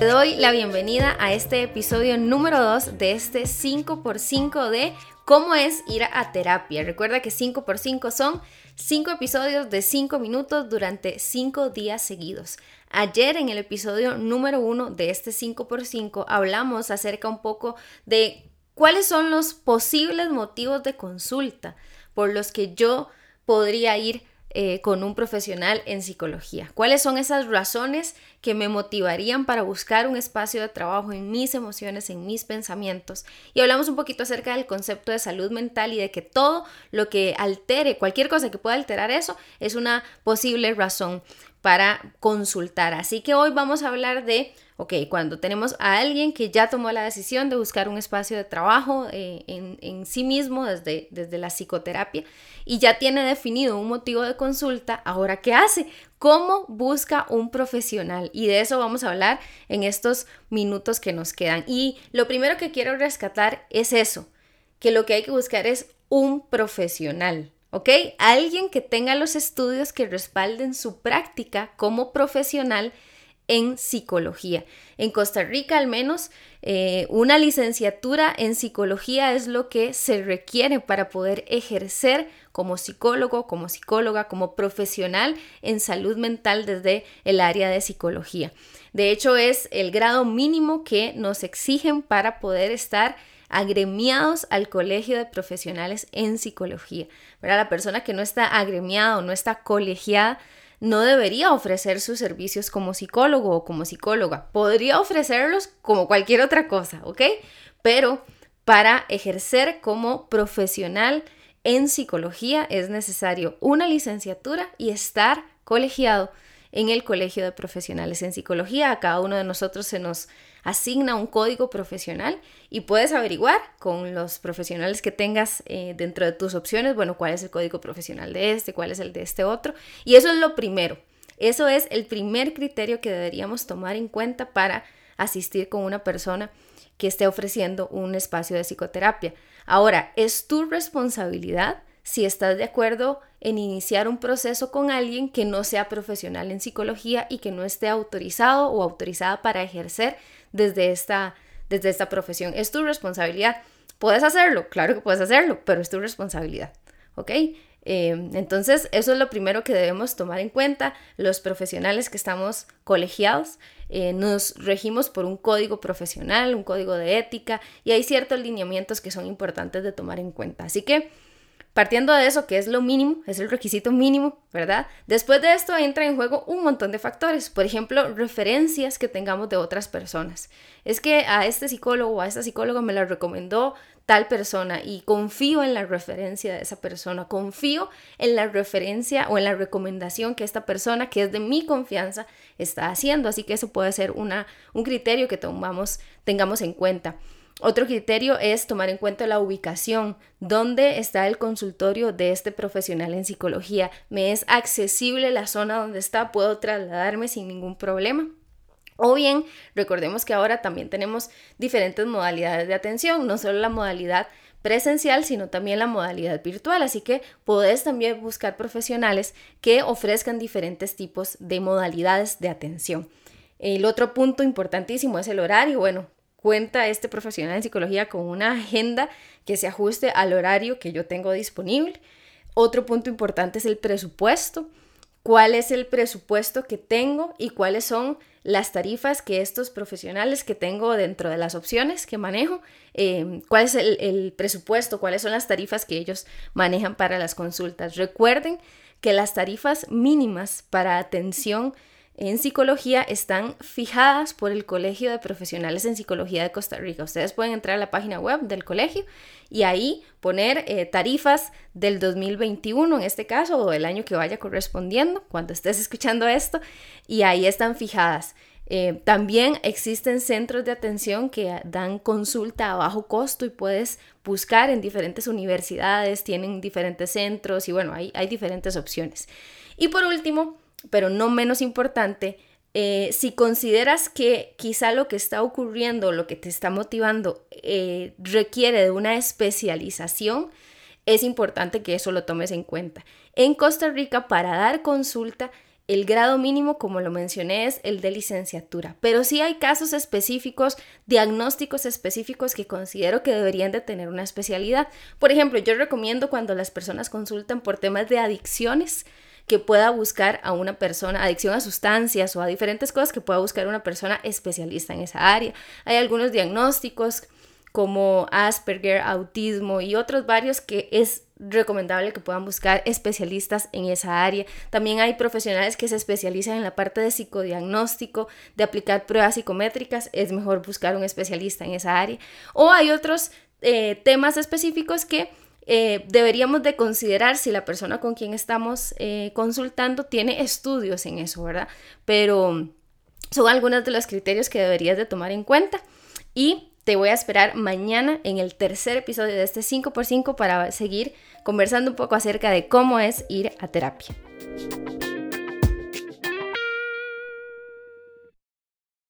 Te doy la bienvenida a este episodio número 2 de este 5x5 de cómo es ir a terapia. Recuerda que 5x5 son 5 episodios de 5 minutos durante 5 días seguidos. Ayer en el episodio número 1 de este 5x5 hablamos acerca un poco de cuáles son los posibles motivos de consulta por los que yo podría ir eh, con un profesional en psicología? ¿Cuáles son esas razones que me motivarían para buscar un espacio de trabajo en mis emociones, en mis pensamientos? Y hablamos un poquito acerca del concepto de salud mental y de que todo lo que altere, cualquier cosa que pueda alterar eso, es una posible razón para consultar. Así que hoy vamos a hablar de, ok, cuando tenemos a alguien que ya tomó la decisión de buscar un espacio de trabajo eh, en, sí mismo desde, desde la psicoterapia y ya tiene definido un motivo de consulta, ahora ¿qué hace? ¿Cómo busca un profesional? Y de eso vamos a hablar en estos minutos que nos quedan. Y lo primero que quiero rescatar es eso, que lo que hay que buscar es un profesional. ¿Ok? Alguien que tenga los estudios que respalden su práctica como profesional en psicología. En Costa Rica al menos eh, una licenciatura en psicología es lo que se requiere para poder ejercer como psicólogo, como psicóloga, como profesional en salud mental desde el área de psicología. De hecho es el grado mínimo que nos exigen para poder estar agremiados al Colegio de Profesionales en Psicología. Pero La persona que no está agremiada o no está colegiada no debería ofrecer sus servicios como psicólogo o como psicóloga. Podría ofrecerlos como cualquier otra cosa, ¿ok? Pero para ejercer como profesional en psicología es necesario una licenciatura y estar colegiado en el Colegio de Profesionales en Psicología. A cada uno de nosotros se nos asigna un código profesional y puedes averiguar con los profesionales que tengas eh, dentro de tus opciones, bueno, cuál es el código profesional de este, cuál es el de este otro. Y eso es lo primero. Eso es el primer criterio que deberíamos tomar en cuenta para asistir con una persona que esté ofreciendo un espacio de psicoterapia. Ahora, es tu responsabilidad si estás de acuerdo en iniciar un proceso con alguien que no sea profesional en psicología y que no esté autorizado o autorizada para ejercer desde esta, desde esta profesión. Es tu responsabilidad. ¿Puedes hacerlo? Claro que puedes hacerlo, pero es tu responsabilidad. ¿Ok? Eh, entonces, eso es lo primero que debemos tomar en cuenta. Los profesionales que estamos colegiados eh, nos regimos por un código profesional, un código de ética y hay ciertos lineamientos que son importantes de tomar en cuenta. Así que Partiendo de eso, que es lo mínimo, es el requisito mínimo, ¿verdad? Después de esto entra en juego un montón de factores, por ejemplo, referencias que tengamos de otras personas. Es que a este psicólogo o a esta psicóloga me la recomendó tal persona y confío en la referencia de esa persona, confío en la referencia o en la recomendación que esta persona, que es de mi confianza, está haciendo. Así que eso puede ser una, un criterio que tomamos, tengamos en cuenta. Otro criterio es tomar en cuenta la ubicación, dónde está el consultorio de este profesional en psicología. ¿Me es accesible la zona donde está? ¿Puedo trasladarme sin ningún problema? O bien, recordemos que ahora también tenemos diferentes modalidades de atención, no solo la modalidad presencial, sino también la modalidad virtual. Así que podés también buscar profesionales que ofrezcan diferentes tipos de modalidades de atención. El otro punto importantísimo es el horario. Bueno, cuenta este profesional en psicología con una agenda que se ajuste al horario que yo tengo disponible. Otro punto importante es el presupuesto. ¿Cuál es el presupuesto que tengo y cuáles son las tarifas que estos profesionales que tengo dentro de las opciones que manejo? Eh, ¿Cuál es el presupuesto? ¿Cuáles son las tarifas que ellos manejan para las consultas? Recuerden que las tarifas mínimas para atención en psicología están fijadas por el Colegio de Profesionales en Psicología de Costa Rica. Ustedes pueden entrar a la página web del colegio y ahí poner eh, tarifas del 2021 en este caso o del año que vaya correspondiendo cuando estés escuchando esto y ahí están fijadas. Eh, también existen centros de atención que dan consulta a bajo costo y puedes buscar en diferentes universidades, tienen diferentes centros y bueno, hay, hay diferentes opciones. Y por último, pero no menos importante, eh, si consideras que quizá lo que está ocurriendo, lo que te está motivando, eh, requiere de una especialización, es importante que eso lo tomes en cuenta. En Costa Rica, para dar consulta, el grado mínimo, como lo mencioné, es el de licenciatura, pero sí hay casos específicos, diagnósticos específicos que considero que deberían de tener una especialidad. Por ejemplo, yo recomiendo cuando las personas consultan por temas de adicciones, que pueda buscar a una persona, adicción a sustancias o a diferentes cosas, que pueda buscar una persona especialista en esa área. Hay algunos diagnósticos como Asperger, autismo y otros varios que es recomendable que puedan buscar especialistas en esa área. También hay profesionales que se especializan en la parte de psicodiagnóstico, de aplicar pruebas psicométricas, es mejor buscar un especialista en esa área. O hay otros eh, temas específicos que eh, deberíamos de considerar si la persona con quien estamos eh, consultando tiene estudios en eso, ¿verdad? Pero son algunos de los criterios que deberías de tomar en cuenta. Y te voy a esperar mañana en el tercer episodio de este 5x5 para seguir conversando un poco acerca de cómo es ir a terapia.